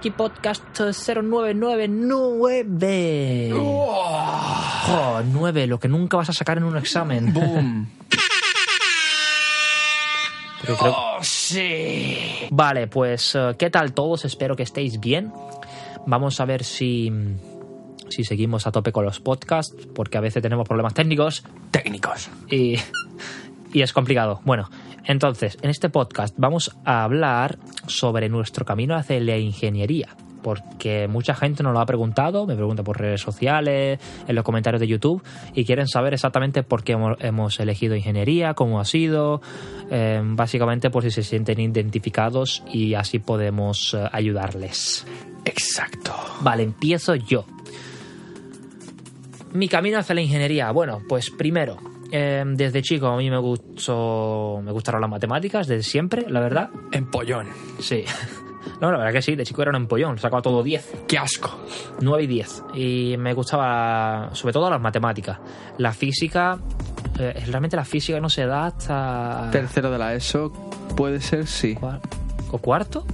Friki Podcast 0999. Oh, 9, lo que nunca vas a sacar en un examen. ¡Boom! Pero creo- ¡Oh, sí! Vale, pues eh, ¿qué tal todos? Espero que estéis bien. Vamos a ver si, si seguimos a tope con los podcasts, porque a veces tenemos problemas técnicos Técnicos. y, y es complicado. Bueno, entonces, en este podcast vamos a hablar sobre nuestro camino hacia la ingeniería. Porque mucha gente nos lo ha preguntado, me pregunta por redes sociales, en los comentarios de YouTube, y quieren saber exactamente por qué hemos, elegido ingeniería, cómo ha sido, eh, básicamente por si se sienten identificados y así podemos eh, ayudarles. Exacto. Vale, empiezo yo. Mi camino hacia la ingeniería. Bueno, pues primero, eh, desde chico a mí me gustó, me gustaron las matemáticas, desde siempre, la verdad. Empollón. Sí. No, la verdad que sí, de chico era un empollón, sacaba todo 10, ¡Qué asco! 9 y 10. Y me gustaba sobre todo las matemáticas. La física, eh, realmente la física no se da hasta... Tercero de la ESO, puede ser, sí. ¿O cuarto?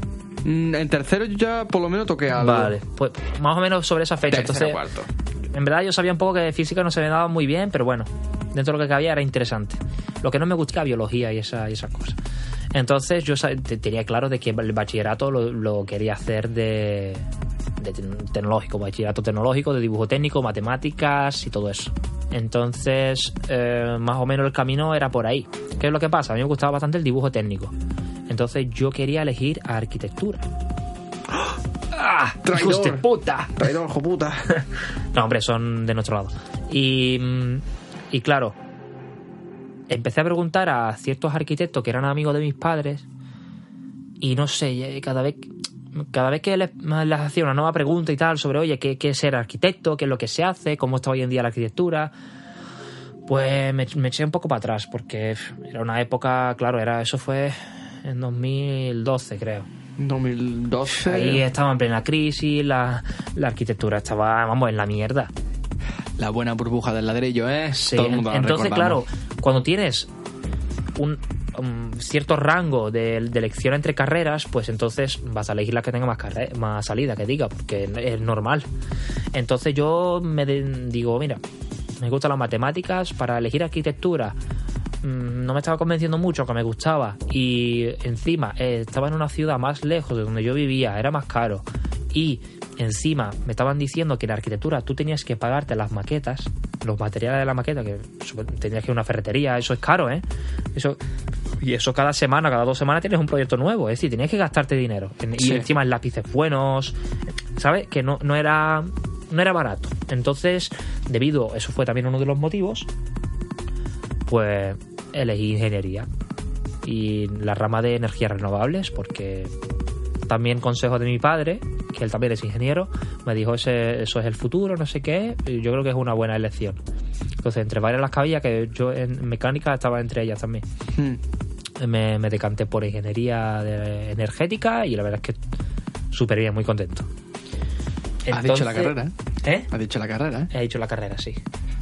Mm, En tercero yo ya por lo menos toqué algo. Vale, pues más o menos sobre esa fecha. Tercero, Entonces, cuarto. En verdad yo sabía un poco que física no se me daba muy bien, pero bueno, dentro de lo que cabía era interesante. Lo que no me gustaba biología y, esa, esas cosas. Entonces yo tenía claro de que el bachillerato lo, quería hacer de, tecnológico, bachillerato tecnológico, de dibujo técnico, matemáticas y todo eso. Entonces, eh, más o menos el camino era por ahí. ¿Qué es lo que pasa? A mí me gustaba bastante el dibujo técnico. Entonces yo quería elegir arquitectura. ¡Ah! Traidor. ¡Hijos de puta! Traidor, hijo puta. No, hombre, son de nuestro lado. Y, mm, y claro, empecé a preguntar a ciertos arquitectos que eran amigos de mis padres y no sé, cada vez, cada vez que les, les hacía una nueva pregunta y tal sobre, oye, ¿qué, qué es ser arquitecto? ¿Qué es lo que se hace? ¿Cómo está hoy en día la arquitectura? Pues me, me eché un poco para atrás porque era una época, claro, era eso fue en 2012 creo. 2012. Ahí estaba en plena crisis, la, la arquitectura estaba, vamos, en la mierda. La buena burbuja del ladrillo, ¿eh? Sí, Todo el mundo la entonces, claro, cuando tienes un, un cierto rango de, de elección entre carreras, pues entonces vas a elegir la que tenga más, carre- más salida, que diga, porque es normal. Entonces yo me de- digo, mira, me gustan las matemáticas, para elegir arquitectura no me estaba convenciendo mucho, que me gustaba, y encima eh, estaba en una ciudad más lejos de donde yo vivía, era más caro, y encima me estaban diciendo que en arquitectura tú tenías que pagarte las maquetas, los materiales de la maqueta, que tenías que ir a una ferretería, eso es caro, ¿eh? Eso, y eso cada semana, cada dos semanas tienes un proyecto nuevo, es decir, tenías que gastarte dinero. Y encima en lápices buenos, ¿sabes? Que no, no era no era barato. Entonces, debido, eso fue también uno de los motivos, pues elegí ingeniería y la rama de energías renovables porque también consejo de mi padre que él también es ingeniero me dijo ese, eso es el futuro no sé qué y yo creo que es una buena elección entonces entre varias las cabía que yo en mecánica estaba entre ellas también Hmm. me, me decanté por ingeniería de- energética y la verdad es que súper bien muy contento Has dicho la carrera, ¿eh? Has dicho la carrera, ¿eh? he dicho la carrera sí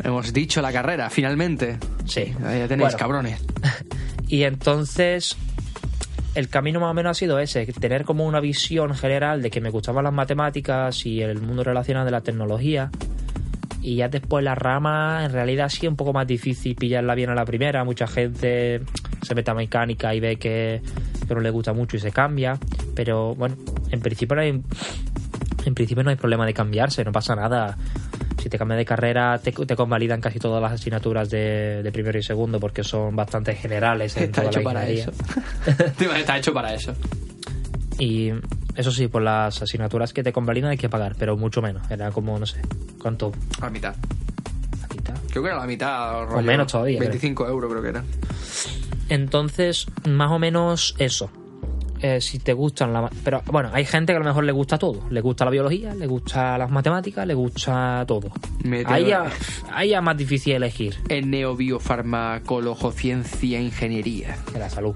Hemos dicho la carrera, finalmente. sí Ahí ya tenéis, Bueno. cabrones. Y entonces el camino más o menos ha sido ese, tener como una visión general de que me gustaban las matemáticas y el mundo relacionado de la tecnología. Y ya después la rama en realidad sí es un poco más difícil pillarla bien a la primera. Mucha gente se mete a mecánica y ve que, que no le gusta mucho y se cambia. Pero bueno, en principio no hay, en principio no hay problema de cambiarse, no pasa nada. Si te cambias de carrera, te, te convalidan casi todas las asignaturas de, de primero y segundo porque son bastante generales en Está toda hecho la para eso. Está hecho para eso. Y eso sí, por las asignaturas que te convalidan hay que pagar, pero mucho menos. Era como, no sé, ¿cuánto? A la mitad. ¿La mitad? Creo que era la mitad. rollo, menos todavía, 25 euros creo que era. Entonces, más o menos eso. Eh, si te gustan la... Pero bueno, hay gente que a lo mejor le gusta todo. Le gusta la biología, le gusta las matemáticas, le gusta todo. Ahí ya, ahí ya es más difícil elegir. En neobiofarmacologo, ciencia, ingeniería. De la salud.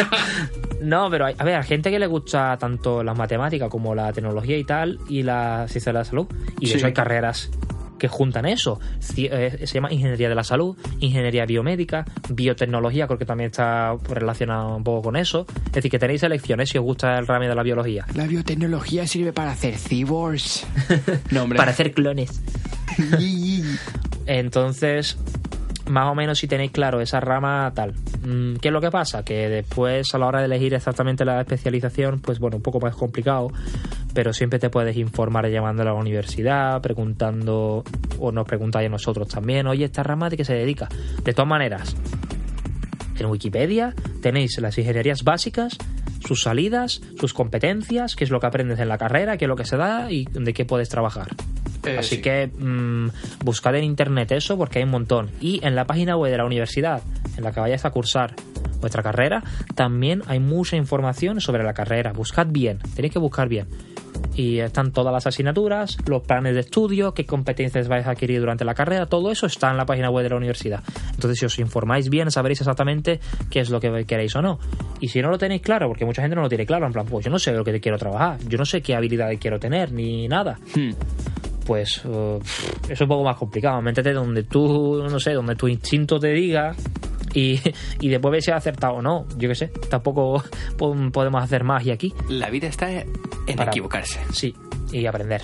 no, pero hay, a ver, hay gente que le gusta tanto las matemáticas como la tecnología y tal, y la ciencia de la salud. Y de Sí. hecho hay carreras que juntan eso. Eh, se llama Ingeniería de la Salud, Ingeniería Biomédica, Biotecnología, creo que también está relacionado un poco con eso. Es decir, que tenéis elecciones si os gusta el ramo de la biología. La biotecnología sirve para hacer cyborgs. no, hombre. Para hacer clones. Entonces, más o menos si tenéis claro esa rama tal. Mm, ¿Qué es lo que pasa? Que después a la hora de elegir exactamente la especialización, pues bueno, un poco más complicado, pero siempre te puedes informar llamando a la universidad, preguntando, o nos preguntáis a nosotros también, oye, esta rama de qué se dedica. De todas maneras, en Wikipedia tenéis las ingenierías básicas, sus salidas, sus competencias, qué es lo que aprendes en la carrera, qué es lo que se da y de qué puedes trabajar. Eh, Así sí. que mm, buscad en internet eso porque hay un montón. Y en la página web de la universidad en la que vayáis a cursar vuestra carrera, también hay mucha información sobre la carrera. Buscad bien, tenéis que buscar bien. Y están todas las asignaturas, los planes de estudio, qué competencias vais a adquirir durante la carrera, todo eso está en la página web de la universidad. Entonces, si os informáis bien, sabréis exactamente qué es lo que queréis o no. Y si no lo tenéis claro, porque mucha gente no lo tiene claro, en plan, pues yo no sé lo que quiero trabajar, yo no sé qué habilidades quiero tener, ni nada Hmm. pues eh, es un poco más complicado. Métete donde tú, no sé, donde tu instinto te diga y, y después ves si has acertado o no. Yo qué sé, tampoco po- podemos hacer más y aquí. La vida está en Para- equivocarse. Sí, y aprender.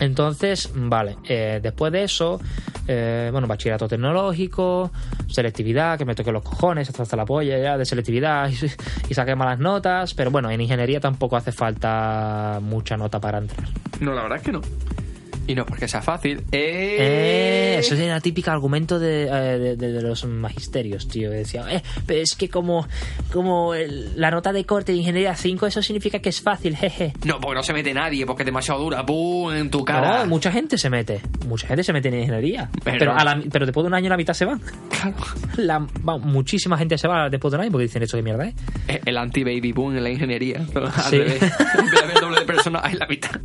Entonces, vale, eh, después de eso, eh, bueno, bachillerato tecnológico, selectividad, que me toque los cojones, hasta, hasta la polla ya de selectividad y, y saqué malas notas, pero bueno, en ingeniería tampoco hace falta mucha nota para entrar. No, la verdad es que no. Y no porque sea fácil. Eh, Eh, eso es el típico argumento de, eh, de- de- de los magisterios, tío. Decía, eh, pero es que como, como el- la nota de corte de ingeniería 5, eso significa que es fácil, jeje. No, porque no se mete nadie, porque es demasiado dura. ¡Pum! En tu cara. No, mucha gente se mete. Mucha gente se mete en ingeniería. Pero- Pero, a la- pero después de un año la mitad se van. Claro. La- va, muchísima gente se va después de un año porque dicen esto de mierda, ¿eh? El anti-baby boom en la ingeniería. Al Sí. revés. Haber doble de personas, hay la mitad.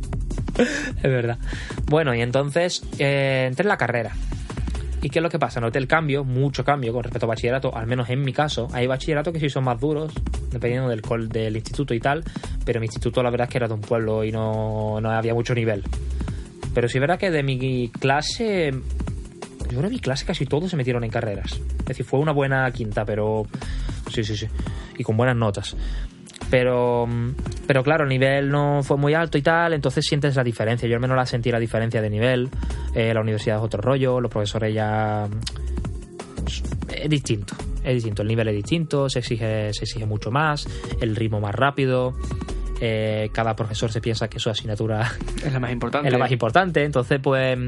Es verdad. Bueno, y entonces eh, entré en la carrera. ¿Y qué es lo que pasa? Noté el cambio, mucho cambio con respecto a bachillerato, al menos en mi caso. Hay bachilleratos que sí son más duros, dependiendo del, del instituto y tal, pero mi instituto la verdad es que era de un pueblo y no, no había mucho nivel. Pero sí es verdad que de mi clase, yo creo que mi clase casi todos se metieron en carreras. Es decir, fue una buena quinta, pero sí, sí, sí. Y con buenas notas. Pero, mm, pero claro, el nivel no fue muy alto y tal, entonces sientes la diferencia. Yo al menos la sentí la diferencia de nivel. Eh, la universidad es otro rollo, los profesores ya. mm, Es distinto, es distinto. El nivel es distinto, se exige, se exige mucho más, el ritmo más rápido. Eh, cada profesor se piensa que su asignatura Es la más importante. es la más importante, entonces pues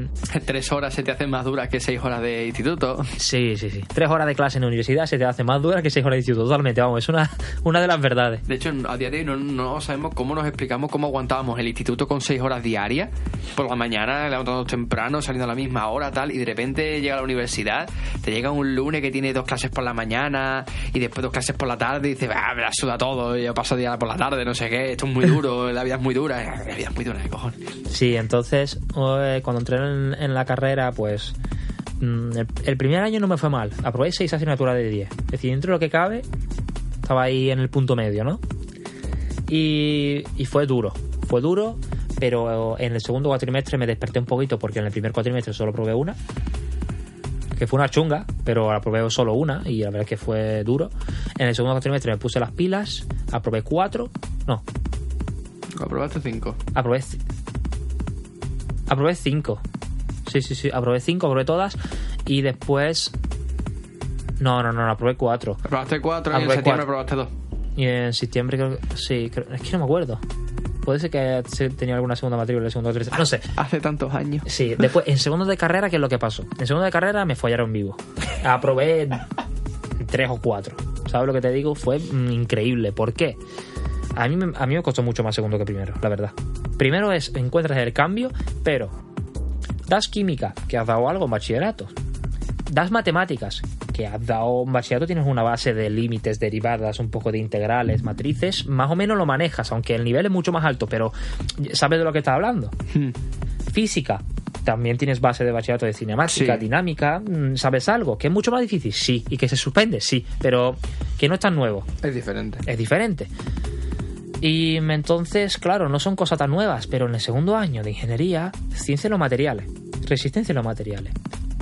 Tres horas se te hacen más duras que seis horas de instituto. sí, sí, sí. Tres horas de clase en la universidad se te hace más dura que seis horas de instituto, totalmente, vamos, es una, una de las verdades. De hecho, a día de hoy no, no sabemos cómo nos explicamos cómo aguantábamos el instituto con seis horas diarias, por la mañana, levantándonos temprano, saliendo a la misma hora, tal, y de repente llega a la universidad, te llega un lunes que tiene dos clases por la mañana y después dos clases por la tarde y dices, ah, me la suda todo, yo paso día por la tarde, no sé qué, esto es muy duro, la vida es muy dura, la vida es muy dura, ¿qué cojones? Sí, entonces eh, cuando entré en, la carrera, pues mm, el, primer año no me fue mal. Aprobé seis asignaturas de 10. Es decir, dentro de lo que cabe, estaba ahí en el punto medio, ¿no? Y, y fue duro, fue duro, pero en el segundo cuatrimestre me desperté un poquito porque en el primer cuatrimestre solo probé una. Que fue una chunga, pero la probé solo una y la verdad es que fue duro. En el segundo cuatrimestre me puse las pilas, aprobé cuatro, no, Aprobaste cinco. Aprobé. ci- Aprobé 5. Sí, sí, sí. Aprobé 5, aprobé todas. Y después. No, no, no, no, aprobé 4. Aprobaste cuatro y en septiembre aprobaste dos. Y en septiembre creo que. Sí, creo- es que no me acuerdo. Puede ser que tenía alguna segunda matrícula segundo trimestre. No sé. Hace tantos años. Sí, después, en segundo de carrera, ¿qué es lo que pasó? En segundo de carrera me follaron vivo. Aprobé tres o cuatro. ¿Sabes lo que te digo? Fue mm, increíble. ¿Por qué? A mí, me- a mí me costó mucho más segundo que primero, la verdad. Primero es, encuentras el cambio, pero das química, que has dado algo en bachillerato. Das matemáticas, que has dado en bachillerato, tienes una base de límites, derivadas, un poco de integrales, matrices, más o menos lo manejas, aunque el nivel es mucho más alto, pero sabes de lo que estás hablando física. También tienes base de bachillerato de cinemática, Sí. dinámica. mm, ¿Sabes algo? ¿Que es mucho más difícil? Sí. ¿Y que se suspende? Sí. Pero que no es tan nuevo. Es diferente. Es diferente. Y entonces, claro, no son cosas tan nuevas, pero en el segundo año de ingeniería, ciencia de los materiales. resistencia en los materiales.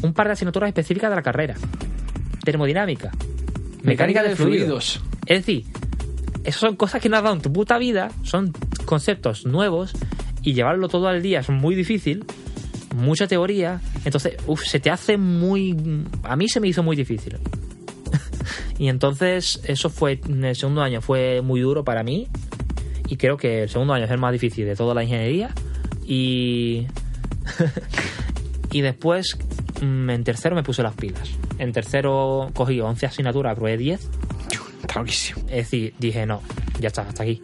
Un par de asignaturas específicas de la carrera. Termodinámica. Mecánica, de, fluidos. Es decir, esas son cosas que no has dado en tu puta vida, son conceptos nuevos y llevarlo todo al día es muy difícil, mucha teoría, entonces uf, se te hace muy... A mí se me hizo muy difícil. y entonces eso fue, en el segundo año fue muy duro para mí y creo que el segundo año es el más difícil de toda la ingeniería y... y después mm, en tercero me puse las pilas. En tercero cogí 11 asignaturas, aprobé 10 Está loquísimo. es decir, dije, no, ya está, hasta aquí.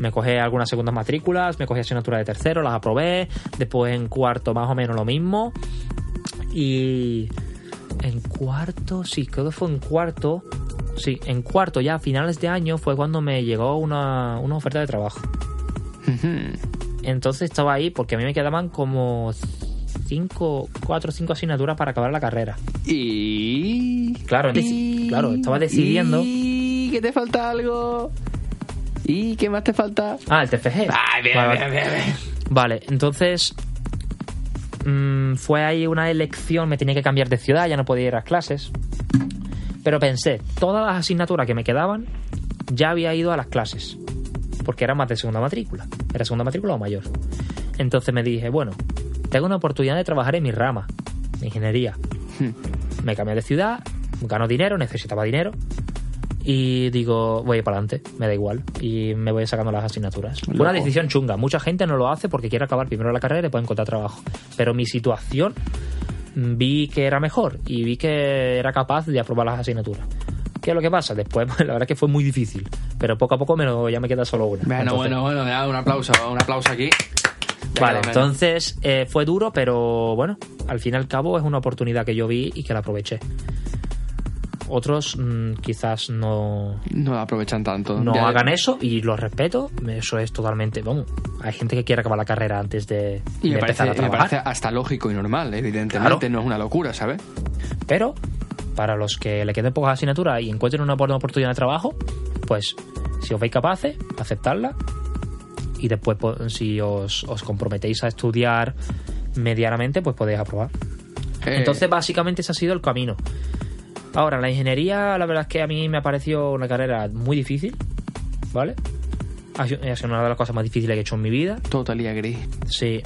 Me cogí algunas segundas matrículas, me cogí asignaturas de tercero, las aprobé. Después en cuarto más o menos lo mismo. Y en cuarto, sí, creo que fue en cuarto. Sí, en cuarto, ya a finales de año, fue cuando me llegó una, una oferta de trabajo. Entonces estaba ahí porque a mí me quedaban como cinco, cuatro o cinco asignaturas para acabar la carrera. Y. Claro, y- claro, estaba decidiendo. ¿Y que te falta algo? ¿Y qué más te falta? Ah, el TFG. Ay, bien, Vale, bien, bien, bien. Vale, entonces mm, fue ahí una elección, me tenía que cambiar de ciudad, ya no podía ir a las clases. Pero pensé, todas las asignaturas que me quedaban, ya había ido a las clases. Porque era más de segunda matrícula. Era segunda matrícula o mayor. Entonces me dije, bueno, tengo una oportunidad de trabajar en mi rama, de ingeniería. Me cambié de ciudad, gano dinero, necesitaba dinero. Y digo, voy para adelante, me da igual. Y me voy sacando las asignaturas. Fue Una Loco. decisión chunga. Mucha gente no lo hace porque quiere acabar primero la carrera y después encontrar trabajo. Pero mi situación vi que era mejor y vi que era capaz de aprobar las asignaturas. ¿Qué es lo que pasa? Después, la verdad es que fue muy difícil. Pero poco a poco me lo- ya me queda solo una. Bueno, Entonces- bueno, bueno, ya, un aplauso, un aplauso aquí. Ya Vale, menos. entonces eh, fue duro, pero bueno, al fin y al cabo es una oportunidad que yo vi y que la aproveché. Otros mm, quizás no, No aprovechan tanto. no Ya- hagan eso y lo respeto. Eso es totalmente. Vamos, hay gente que quiere acabar la carrera antes de, Y de me parece, empezar a me trabajar. parece hasta lógico y normal, evidentemente. Claro. No es una locura, ¿sabes? Pero para los que le queden pocas asignaturas y encuentren una buena oportunidad de trabajo, pues si os veis capaces, aceptarla. Y después, pues, si os, os comprometéis a estudiar medianamente, pues podéis aprobar. Eh, Entonces, básicamente, ese ha sido el camino. Ahora, la ingeniería, la verdad es que a mí me ha parecido una carrera muy difícil, ¿vale? Ha sido una de las cosas más difíciles que he hecho en mi vida. Totally agree. Sí.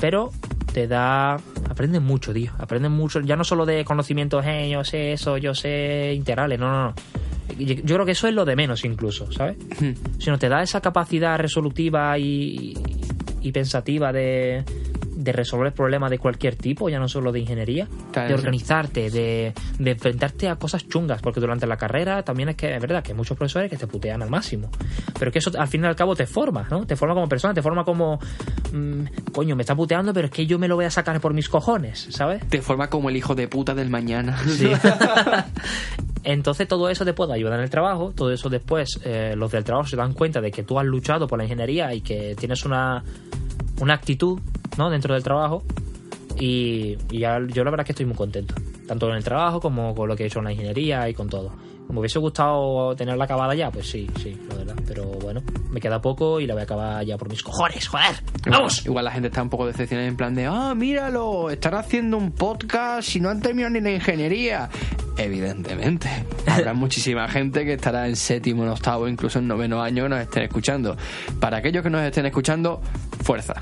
Pero te da. Aprendes mucho, tío. Aprendes mucho. Ya no solo de conocimientos, eh, yo sé eso, yo sé integrales. No, no, no. Yo creo que eso es lo de menos, incluso, ¿sabes? Sino te da esa capacidad resolutiva y, y pensativa de, de resolver problemas de cualquier tipo, ya no solo de ingeniería, Claro, de sí. organizarte, de, de enfrentarte a cosas chungas, porque durante la carrera también es que es verdad que hay muchos profesores que te putean al máximo, pero que eso al fin y al cabo te forma, ¿no? Te forma como persona, te forma como, mm, coño, me está puteando, pero es que yo me lo voy a sacar por mis cojones, ¿sabes? Te forma como el hijo de puta del mañana. Sí. Entonces todo eso te puede ayudar en el trabajo, todo eso después eh, los del trabajo se dan cuenta de que tú has luchado por la ingeniería y que tienes una, una actitud ¿no? dentro del trabajo y, y ya- yo la verdad es que estoy muy contento, tanto en el trabajo como con lo que he hecho en la ingeniería y con todo. ¿Me hubiese gustado tenerla acabada ya? Pues sí, sí, la verdad. Pero bueno, me queda poco y la voy a acabar ya por mis cojones, joder. ¡Vamos! Igual la gente está un poco decepcionada en plan de, ah, míralo, están haciendo un podcast y no han terminado ni la ingeniería. Evidentemente. Habrá muchísima gente que estará en séptimo, en octavo, incluso en noveno año que nos estén escuchando. Para aquellos que nos estén escuchando, fuerza.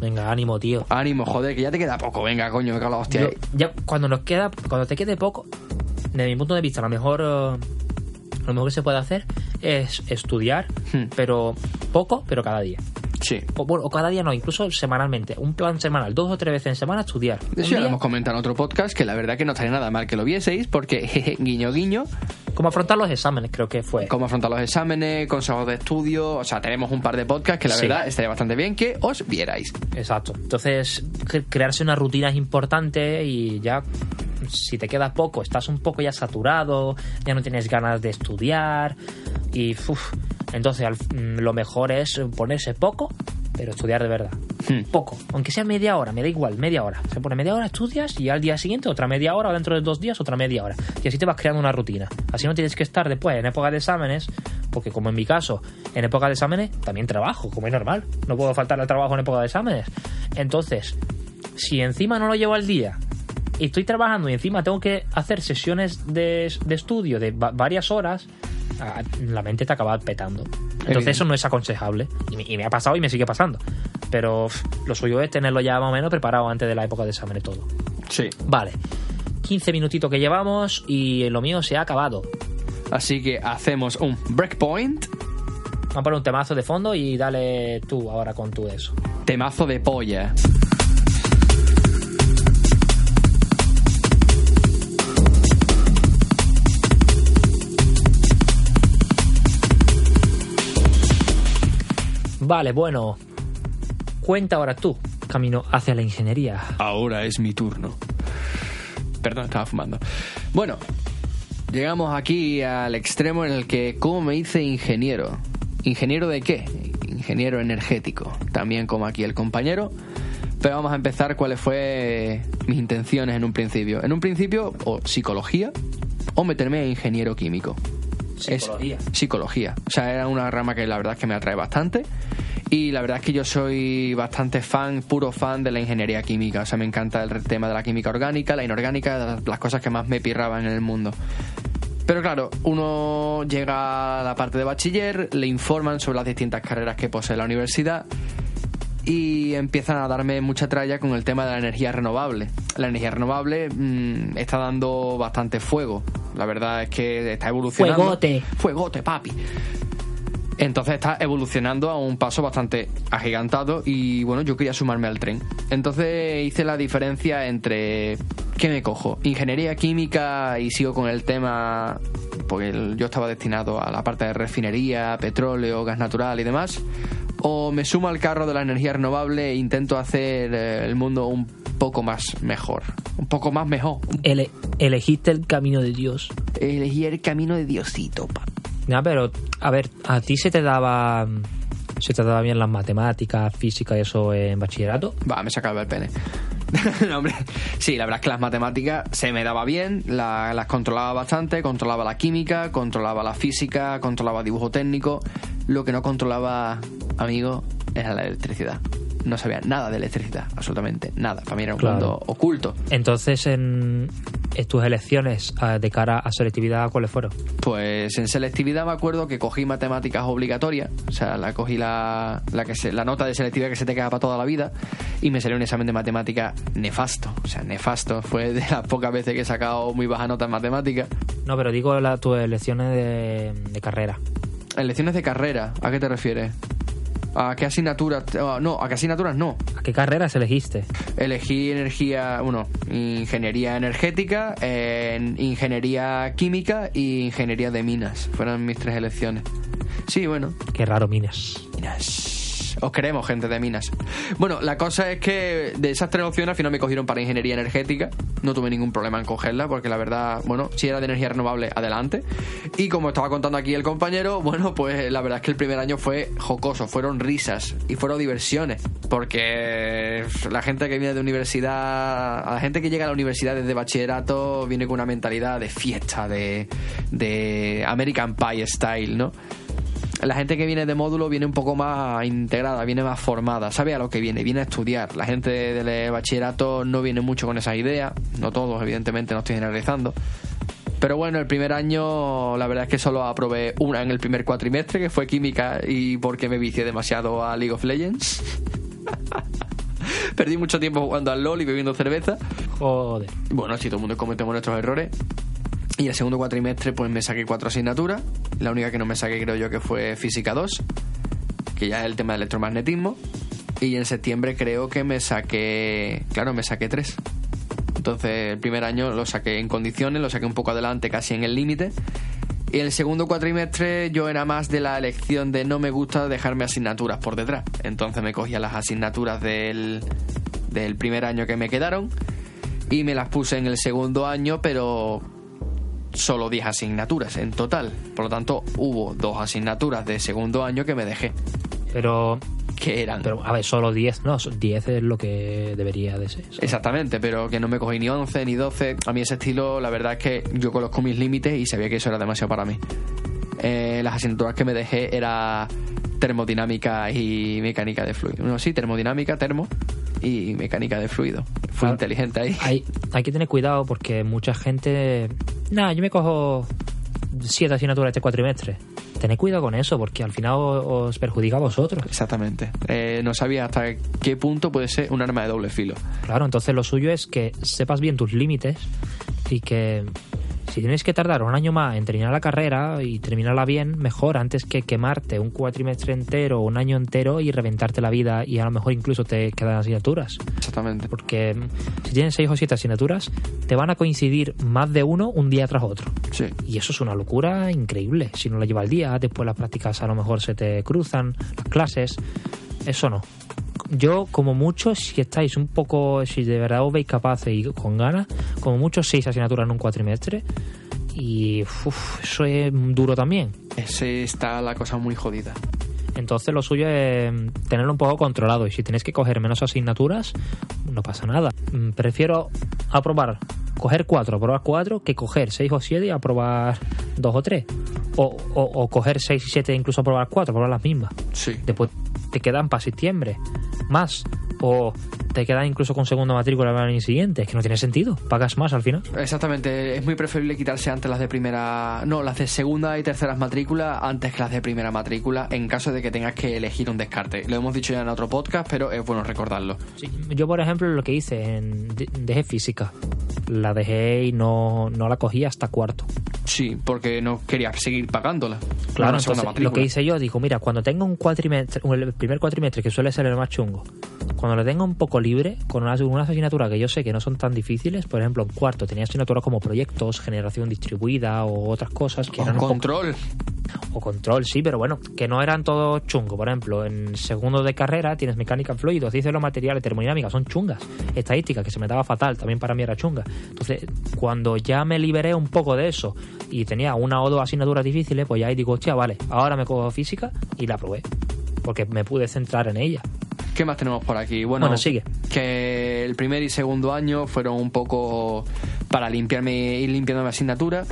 Venga, ánimo, tío. Ánimo, joder, que ya te queda poco. Venga, coño, me cago la hostia. Yo- ya cuando nos queda, cuando te quede poco, desde mi punto de vista, lo mejor, eh, lo mejor que se puede hacer es estudiar, Hmm. pero poco, pero cada día. Sí. O, bueno, o cada día no, incluso semanalmente. Un plan semanal, dos o tres veces en semana estudiar. Un Eso ya lo hemos comentado en otro podcast, que la verdad que no estaría nada mal que lo vieseis, porque, jeje, guiño, guiño, Cómo afrontar los exámenes, creo que fue. cómo afrontar los exámenes, consejos de estudio, o sea, tenemos un par de podcasts que la Sí. verdad estaría bastante bien que os vierais. Exacto. Entonces, cre- crearse una rutina es importante y ya si te queda poco, estás un poco ya saturado, ya no tienes ganas de estudiar y uf, entonces al- mm, lo mejor es ponerse poco, pero estudiar de verdad. Hmm. Poco, aunque sea media hora, me da igual, media hora. Se pone media hora, estudias y al día siguiente otra media hora o dentro de dos días otra media hora. Y así te vas creando una rutina. Así no tienes que estar después en época de exámenes, porque como en mi caso, en época de exámenes también trabajo, como es normal. No puedo faltar al trabajo en época de exámenes. Entonces, si encima no lo llevo al día y estoy trabajando y encima tengo que hacer sesiones de, de estudio de va- varias horas, la mente te acaba petando. Entonces Evidente. eso no es aconsejable. Y me, y me ha pasado y me sigue pasando. Pero pff, lo suyo es tenerlo ya más o menos preparado antes de la época de examen y todo. Sí. Vale. 15 minutitos que llevamos y lo mío se ha acabado. Así que hacemos un breakpoint, Vamos a poner un temazo de fondo y dale tú ahora con tu eso. temazo de polla. Vale, bueno. Cuenta ahora tú, camino hacia la ingeniería. Ahora es mi turno. Perdón, estaba fumando. Bueno, llegamos aquí al extremo en el que, ¿cómo me hice ingeniero? ¿Ingeniero de qué? Ingeniero energético. También como aquí el compañero. Pero vamos a empezar cuáles fue mis intenciones en un principio. En un principio, o psicología, o meterme a ingeniero químico. Es- Psicología. psicología. O sea, era una rama que la verdad es que me atrae bastante. Y la verdad es que yo soy bastante fan, puro fan de la ingeniería química. O sea, me encanta el tema de la química orgánica, la inorgánica, las cosas que más me pirraban en el mundo. Pero claro, uno llega a la parte de bachiller, le informan sobre las distintas carreras que posee la universidad y empiezan a darme mucha tralla con el tema de la energía renovable. La energía renovable mm, está dando bastante fuego. La verdad es que está evolucionando. Fuegote. Fuegote, papi. Entonces está evolucionando a un paso bastante agigantado y bueno, yo quería sumarme al tren. Entonces hice la diferencia entre ¿qué me cojo? Ingeniería química y sigo con el tema porque yo estaba destinado a la parte de refinería, petróleo, gas natural y demás. O me sumo al carro de la energía renovable e intento hacer eh, el mundo un poco más mejor. Un poco más mejor. Ele- elegiste el camino de Dios. Elegí el camino de Diosito, pa. Ya, pero, a ver, ¿a ti se te daba. ¿Se te daba bien las matemáticas, física y eso en bachillerato? Va, me sacaba el pene. Sí, la verdad es que las matemáticas se me daba bien, la- las controlaba bastante, controlaba la química, controlaba la física, controlaba dibujo técnico. Lo que no controlaba, amigo, era la electricidad. No sabía nada de electricidad, absolutamente nada. Para mí era un Claro. mundo oculto. Entonces, en, en tus elecciones ah, de cara a selectividad, ¿cuáles fueron? Pues en selectividad me acuerdo que cogí matemáticas obligatorias, o sea, la cogí la, la, que se- la nota de selectividad que se te queda para toda la vida y me salió un examen de matemática nefasto, o sea, nefasto. Fue de las pocas veces que he sacado muy baja nota en matemáticas. No, pero digo la, tus elecciones de, de carrera. En lecciones de carrera, ¿a qué te refieres? ¿A qué asignaturas? oh, no, a qué asignaturas no. ¿A qué carreras elegiste? Elegí energía, bueno, ingeniería energética, en ingeniería química y ingeniería de minas. Fueron mis tres elecciones. Sí, bueno, Qué raro, Minas. Minas. Os queremos, gente de Minas. Bueno, la cosa es que de esas tres opciones al final me cogieron para ingeniería energética. No tuve ningún problema en cogerla porque la verdad, bueno, si era de energía renovable, adelante. Y como estaba contando aquí el compañero, bueno, pues la verdad es que el primer año fue jocoso, fueron risas y fueron diversiones. Porque la gente que viene de universidad, a la gente que llega a la universidad desde bachillerato, viene con una mentalidad de fiesta, de, de American Pie style, ¿no? La gente que viene de módulo viene un poco más integrada, viene más formada, sabe a lo que viene, viene a estudiar. La gente del bachillerato no viene mucho con esa idea, no todos, evidentemente, no estoy generalizando. Pero bueno, el primer año la verdad es que solo aprobé una en el primer cuatrimestre, que fue química y porque me vicié demasiado a League of Legends. Perdí mucho tiempo jugando al LOL y bebiendo cerveza. Joder. Bueno, así todo el mundo cometemos nuestros errores. Y el segundo cuatrimestre pues me saqué cuatro asignaturas. La única que no me saqué creo yo que fue Física 2, que ya es el tema del electromagnetismo. Y en septiembre creo que me saqué, claro, me saqué tres. Entonces el primer año lo saqué en condiciones, lo saqué un poco adelante, casi en el límite. Y el segundo cuatrimestre yo era más de la elección de no me gusta dejarme asignaturas por detrás. Entonces me cogía las asignaturas del, del primer año que me quedaron y me las puse en el segundo año, pero solo 10 asignaturas en total. Por lo tanto, hubo dos asignaturas de segundo año que me dejé, Pero, que eran... pero a ver, solo 10. No, 10 es lo que debería de ser. Exactamente, pero que no me cogí ni 11 ni 12. A mí ese estilo, la verdad es que yo conozco mis límites y sabía que eso era demasiado para mí. Eh, las asignaturas que me dejé era termodinámica y mecánica de fluido. No, sí, termodinámica, termo. y mecánica de fluido. Fue Claro. inteligente ahí. Hay, hay que tener cuidado porque mucha gente. Nada, yo me cojo siete asignaturas este cuatrimestre. Tened cuidado con eso porque al final os, os perjudica a vosotros. Exactamente. Eh, no sabía hasta qué punto puede ser un arma de doble filo. Claro, entonces lo suyo es que sepas bien tus límites y que si tienes que tardar un año más en terminar la carrera y terminarla bien, mejor antes que quemarte un cuatrimestre entero o un año entero y reventarte la vida y a lo mejor incluso te quedan asignaturas. Exactamente. Porque mm, si tienes seis o siete asignaturas, te van a coincidir más de uno un día tras otro. Sí. Y eso es una locura increíble. Si no la lleva al día, después las prácticas a lo mejor se te cruzan, las clases. Eso no. Yo, como mucho, si estáis un poco, si de verdad os veis capaces y con ganas, como mucho seis asignaturas en un cuatrimestre. Y uf, eso es duro también. Ese está la cosa muy jodida. Entonces lo suyo es tenerlo un poco controlado y si tenéis que coger menos asignaturas, no pasa nada. Mm, Prefiero aprobar, coger cuatro, aprobar cuatro, que coger seis o siete y aprobar dos o tres. O, o, o coger seis y siete e incluso aprobar cuatro, aprobar las mismas. Sí. Después te quedan para septiembre más. O te quedan incluso con segunda matrícula el año siguiente. Es que no tiene sentido. Pagas más al final. Exactamente, es muy preferible quitarse antes las de primera, no, las de segunda y terceras matrícula antes que las de primera matrícula en caso de que tengas que elegir un descarte. Lo hemos dicho ya en otro podcast, pero es bueno recordarlo. Sí, yo, por ejemplo, lo que hice en de- dejé física. La dejé y no, no la cogí hasta cuarto. Sí, porque no quería seguir pagándola. Claro, entonces lo que hice yo, digo, mira, cuando tenga un cuatrimestre, el primer cuatrimestre, que suele ser el más chungo, cuando lo tenga un poco libre, con unas, unas asignaturas que yo sé que no son tan difíciles, por ejemplo, en cuarto tenía asignaturas como proyectos, generación distribuida o otras cosas que Con eran poco- control. o control, sí, pero bueno, que no eran todos chungos. Por ejemplo, en segundo de carrera tienes mecánica en fluidos, dices los materiales, termodinámica, son chungas. Estadística, que se me daba fatal, también para mí era chunga. Entonces, cuando ya me liberé un poco de eso y tenía una o dos asignaturas difíciles, pues ya ahí digo, hostia, vale, ahora me cojo física y la probé. Porque me pude centrar en ella. ¿Qué más tenemos por aquí? Bueno, Bueno, sigue. Que el primer y segundo año fueron un poco para limpiarme, ir limpiando mi asignatura.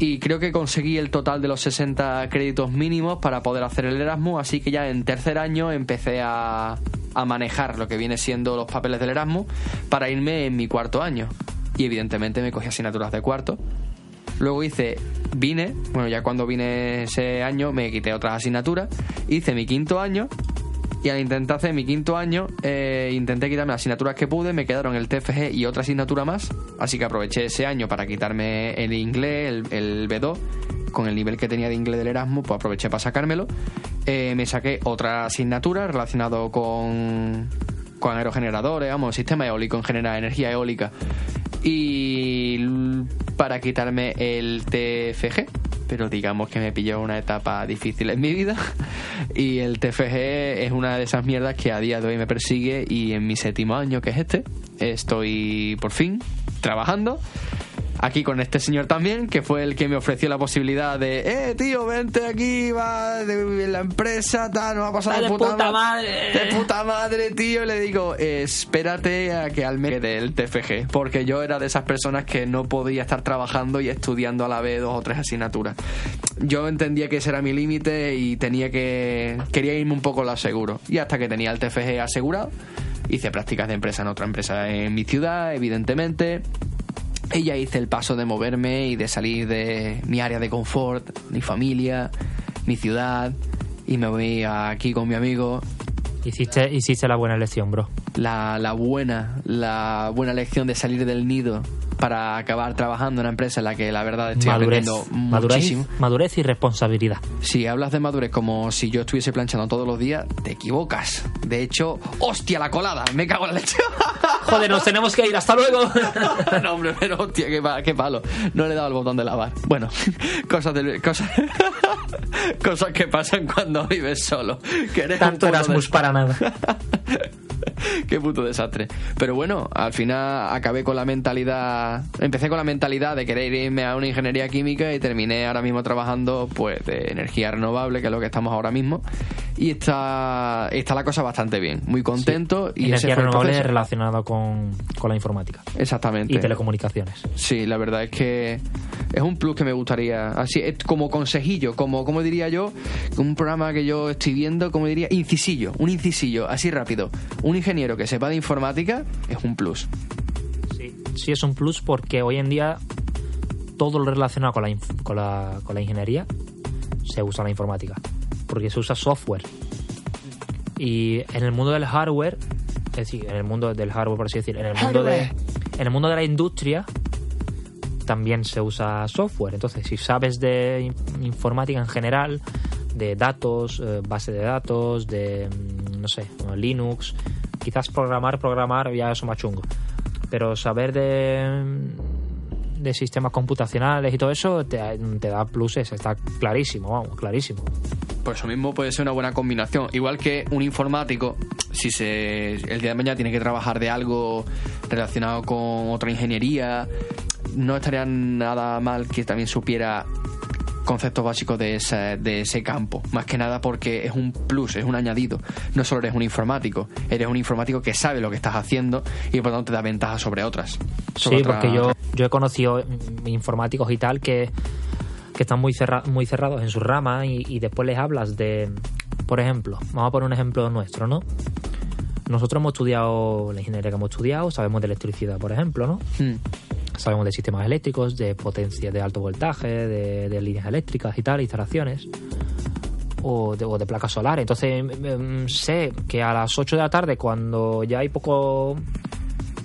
Y creo que conseguí el total de los 60 créditos mínimos para poder hacer el Erasmus. Así que ya en tercer año empecé a, a manejar lo que viene siendo los papeles del Erasmus para irme en mi cuarto año. Y evidentemente me cogí asignaturas de cuarto. Luego hice, vine, bueno, ya cuando vine ese año me quité otras asignaturas. Hice mi quinto año y al intentar hacer mi quinto año, eh, intenté quitarme las asignaturas que pude, me quedaron el TFG y otra asignatura más, así que aproveché ese año para quitarme el inglés, el, el B2, con el nivel que tenía de inglés del Erasmus, pues aproveché para sacármelo. Eh, me saqué otra asignatura relacionado con, con aerogeneradores, vamos, sistema eólico en general, energía eólica. Y para quitarme el TFG, pero digamos que me pilló una etapa difícil en mi vida. Y el TFG es una de esas mierdas que a día de hoy me persigue. Y en mi séptimo año, que es este, estoy por fin trabajando. Aquí con este señor también, que fue el que me ofreció la posibilidad de, eh, tío, vente aquí, va, de la empresa, tal, nos va a pasar Ah, de puta madre. De puta madre, tío. Y le digo, espérate a que al mes del TFG. Porque yo era de esas personas que no podía estar trabajando y estudiando a la vez dos o tres asignaturas. Yo entendía que ese era mi límite y tenía que. Quería irme un poco lo seguro. Y hasta que tenía el TFG asegurado, hice prácticas de empresa en otra empresa en mi ciudad, evidentemente. Ya hice el paso de moverme y de salir de mi área de confort, mi familia, mi ciudad. Y me voy aquí con mi amigo Hiciste, hiciste la buena elección, bro. la, la buena, la buena lección de salir del nido para acabar trabajando en una empresa en la que la verdad estoy Madurez, aprendiendo madurez, muchísimo. madurez y responsabilidad. Si hablas de madurez como si yo estuviese planchando todos los días, te equivocas. De hecho, ¡hostia, la colada! Me cago en la leche. Joder, nos tenemos que ir, hasta luego. no, hombre, pero hostia, qué, qué palo. No le he dado el botón de lavar. Bueno, cosas de, cosas, cosas que pasan cuando vives solo. Que eres un Tanto Erasmus des- para nada. Qué puto desastre. Pero bueno, al final acabé con la mentalidad. Empecé con la mentalidad de querer irme a una ingeniería química y terminé ahora mismo trabajando pues de energía renovable, que es lo que estamos ahora mismo. y está, está la cosa bastante bien. Muy contento. Y Energía renovable relacionada con, con la informática Exactamente. y telecomunicaciones. Sí, la verdad es que es un plus que me gustaría. Así, es como consejillo, como, como diría yo, un programa que yo estoy viendo, como diría, incisillo, un incisillo, así rápido. Un ingeniero que sepa de informática es un plus. Sí. sí, es un plus porque hoy en día todo lo relacionado con la, inf- con la, con la ingeniería se usa en la informática. Porque se usa software. Y en el mundo del hardware, es decir, en el mundo del hardware, por así decir, en el mundo de, en el mundo de la industria también se usa software. Entonces, si sabes de in- informática en general, de datos, eh, base de datos, de, mm, no sé, Linux, quizás programar, programar, ya eso más chungo. Pero saber de, de sistemas computacionales y todo eso te, te da pluses, está clarísimo, vamos, clarísimo. Por eso mismo puede ser una buena combinación. Igual que un informático, si se, el día de mañana tiene que trabajar de algo relacionado con otra ingeniería, no estaría nada mal que también supiera conceptos básicos de ese, de ese campo. Más que nada porque es un plus, es un añadido. No solo eres un informático, eres un informático que sabe lo que estás haciendo y por lo tanto te da ventaja sobre otras. sobre Sí, porque yo, yo he conocido informáticos y tal que, que están muy, cerra- muy cerrados en su rama y, y después les hablas de, por ejemplo, vamos a poner un ejemplo nuestro, ¿no? Nosotros hemos estudiado la ingeniería que hemos estudiado, sabemos de electricidad, por ejemplo, ¿no? Hmm. Sabemos de sistemas eléctricos, de potencia de alto voltaje, de, líneas eléctricas y tal, instalaciones. O de, o de placas solares. Entonces mm, sé que a las 8 de la tarde, cuando ya hay poco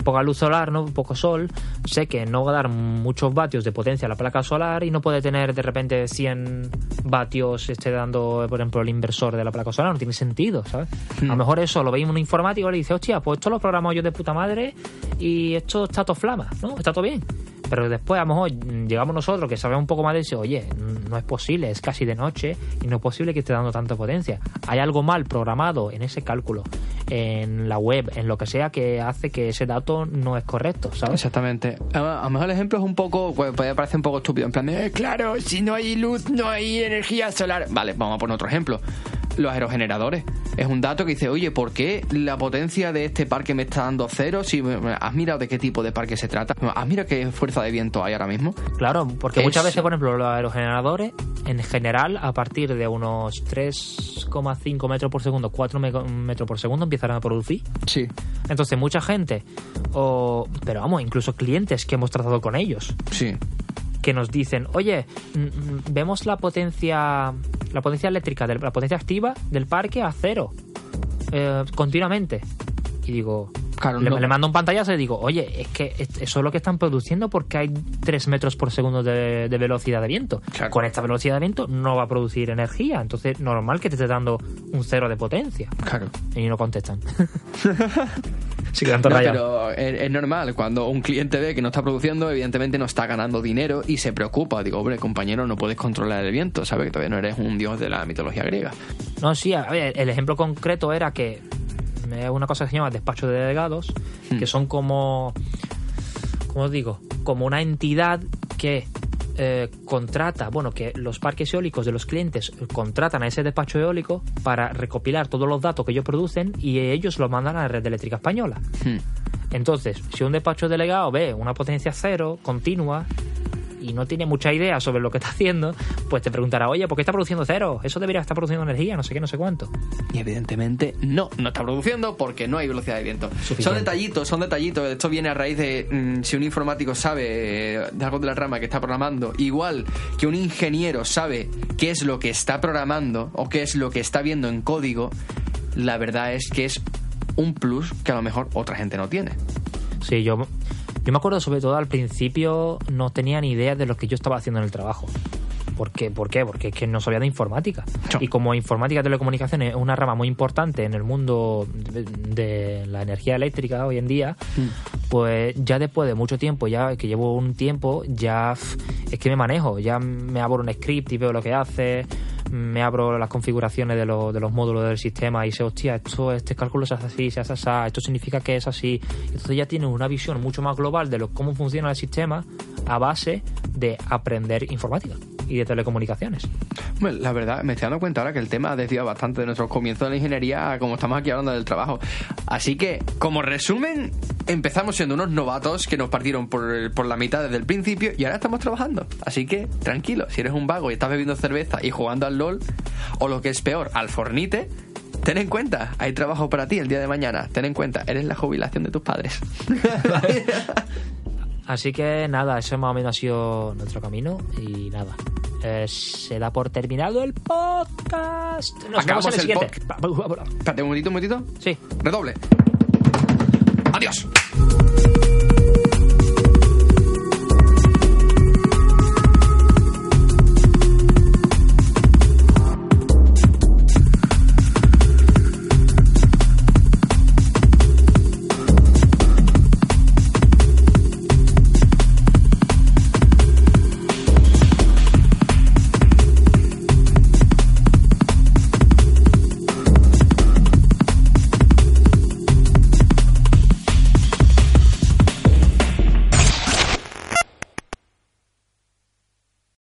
poca luz solar, ¿no? poco sol, sé que no va a dar muchos vatios de potencia a la placa solar y no puede tener de repente 100 vatios esté dando, por ejemplo, el inversor de la placa solar. No tiene sentido, ¿sabes? A lo mejor eso lo veis en un informático y le dice, hostia, pues esto lo programo yo de puta madre y esto está todo flama, ¿no? Está todo bien. Pero después, a lo mejor, llegamos nosotros que sabemos un poco más de eso, oye, no es posible, es casi de noche y no es posible que esté dando tanta potencia. Hay algo mal programado en ese cálculo, en la web, en lo que sea, que hace que ese dato no es correcto, ¿sabes? Exactamente. A lo mejor el ejemplo es un poco, pues, puede parecer un poco estúpido. En plan "Eh, claro, si no hay luz, no hay energía solar. Vale, vamos a poner otro ejemplo. Los aerogeneradores. Es un dato que dice, oye, ¿por qué la potencia de este parque me está dando cero? Si has mirado de qué tipo de parque se trata. ¿Has mirado qué fuerza de viento hay ahora mismo? Claro, porque Es- muchas veces, por ejemplo, los aerogeneradores, en general, a partir de unos 3,5 metros por segundo, 4 me- metros por segundo, empiezan a producir. Sí. Entonces, mucha gente, o, pero vamos, incluso clientes que hemos tratado con ellos, Sí. Que nos dicen, oye, mm, mm, vemos la potencia, la potencia eléctrica, la potencia activa del parque a cero, eh, continuamente. Y digo, Claro, le, no. le mando un pantallazo y digo, oye, es que es- eso es lo que están produciendo porque hay 3 metros por segundo de, de velocidad de viento. Claro. Con esta velocidad de viento no va a producir energía, entonces normal que te esté dando un cero de potencia. Claro. Y no contestan. sí, que tanto No, pero es, es normal. Cuando un cliente ve que no está produciendo, evidentemente no está ganando dinero y se preocupa. Digo, hombre, compañero, no puedes controlar el viento, ¿sabes? Que todavía no eres un dios de la mitología griega. No, sí, a ver, el ejemplo concreto era que es una cosa que se llama despacho de delegados, Hmm. que son como, ¿cómo os digo? Como una entidad que eh, contrata, bueno, que los parques eólicos de los clientes contratan a ese despacho eólico para recopilar todos los datos que ellos producen y ellos los mandan a la red eléctrica española. Hmm. Entonces, si un despacho delegado ve una potencia cero continua y no tiene mucha idea sobre lo que está haciendo, pues te preguntará, oye, ¿por qué está produciendo cero? Eso debería estar produciendo energía, no sé qué, no sé cuánto. Y evidentemente no, no está produciendo porque no hay velocidad de viento. Suficiente. Son detallitos, son detallitos. Esto viene a raíz de mm, si un informático sabe eh, de algo de la rama que está programando, igual que un ingeniero sabe qué es lo que está programando o qué es lo que está viendo en código, la verdad es que es un plus que a lo mejor otra gente no tiene. Sí, yo, yo me acuerdo sobre todo al principio no tenía ni idea de lo que yo estaba haciendo en el trabajo. ¿Por qué? ¿Por qué? Porque es que no sabía de informática. Y como informática y telecomunicaciones es una rama muy importante en el mundo de, de la energía eléctrica hoy en día, pues ya después de mucho tiempo, ya que llevo un tiempo, ya es que me manejo. Ya me abro un script y veo lo que hace, me abro las configuraciones de, los- de los módulos del sistema y sé, hostia, esto, este cálculo se hace así, se hace así, esto significa que es así. Entonces ya tienes una visión mucho más global de lo, cómo funciona el sistema a base de aprender informática. Y de telecomunicaciones. Bueno, la verdad, me estoy dando cuenta ahora que el tema ha desviado bastante de nuestros comienzos de la ingeniería como estamos aquí hablando del trabajo. Así que, como resumen, empezamos siendo unos novatos que nos partieron por, por la mitad desde el principio y ahora estamos trabajando. Así que, tranquilo, si eres un vago y estás bebiendo cerveza y jugando al LOL, o lo que es peor, al Fornite, ten en cuenta, hay trabajo para ti el día de mañana. Ten en cuenta, eres la jubilación de tus padres. Así que nada, ese más o menos ha sido nuestro camino y nada. Eh, se da por terminado el podcast. Nos vemos en el siguiente. Espérate, un momentito, un momentito. Sí. Redoble. Adiós.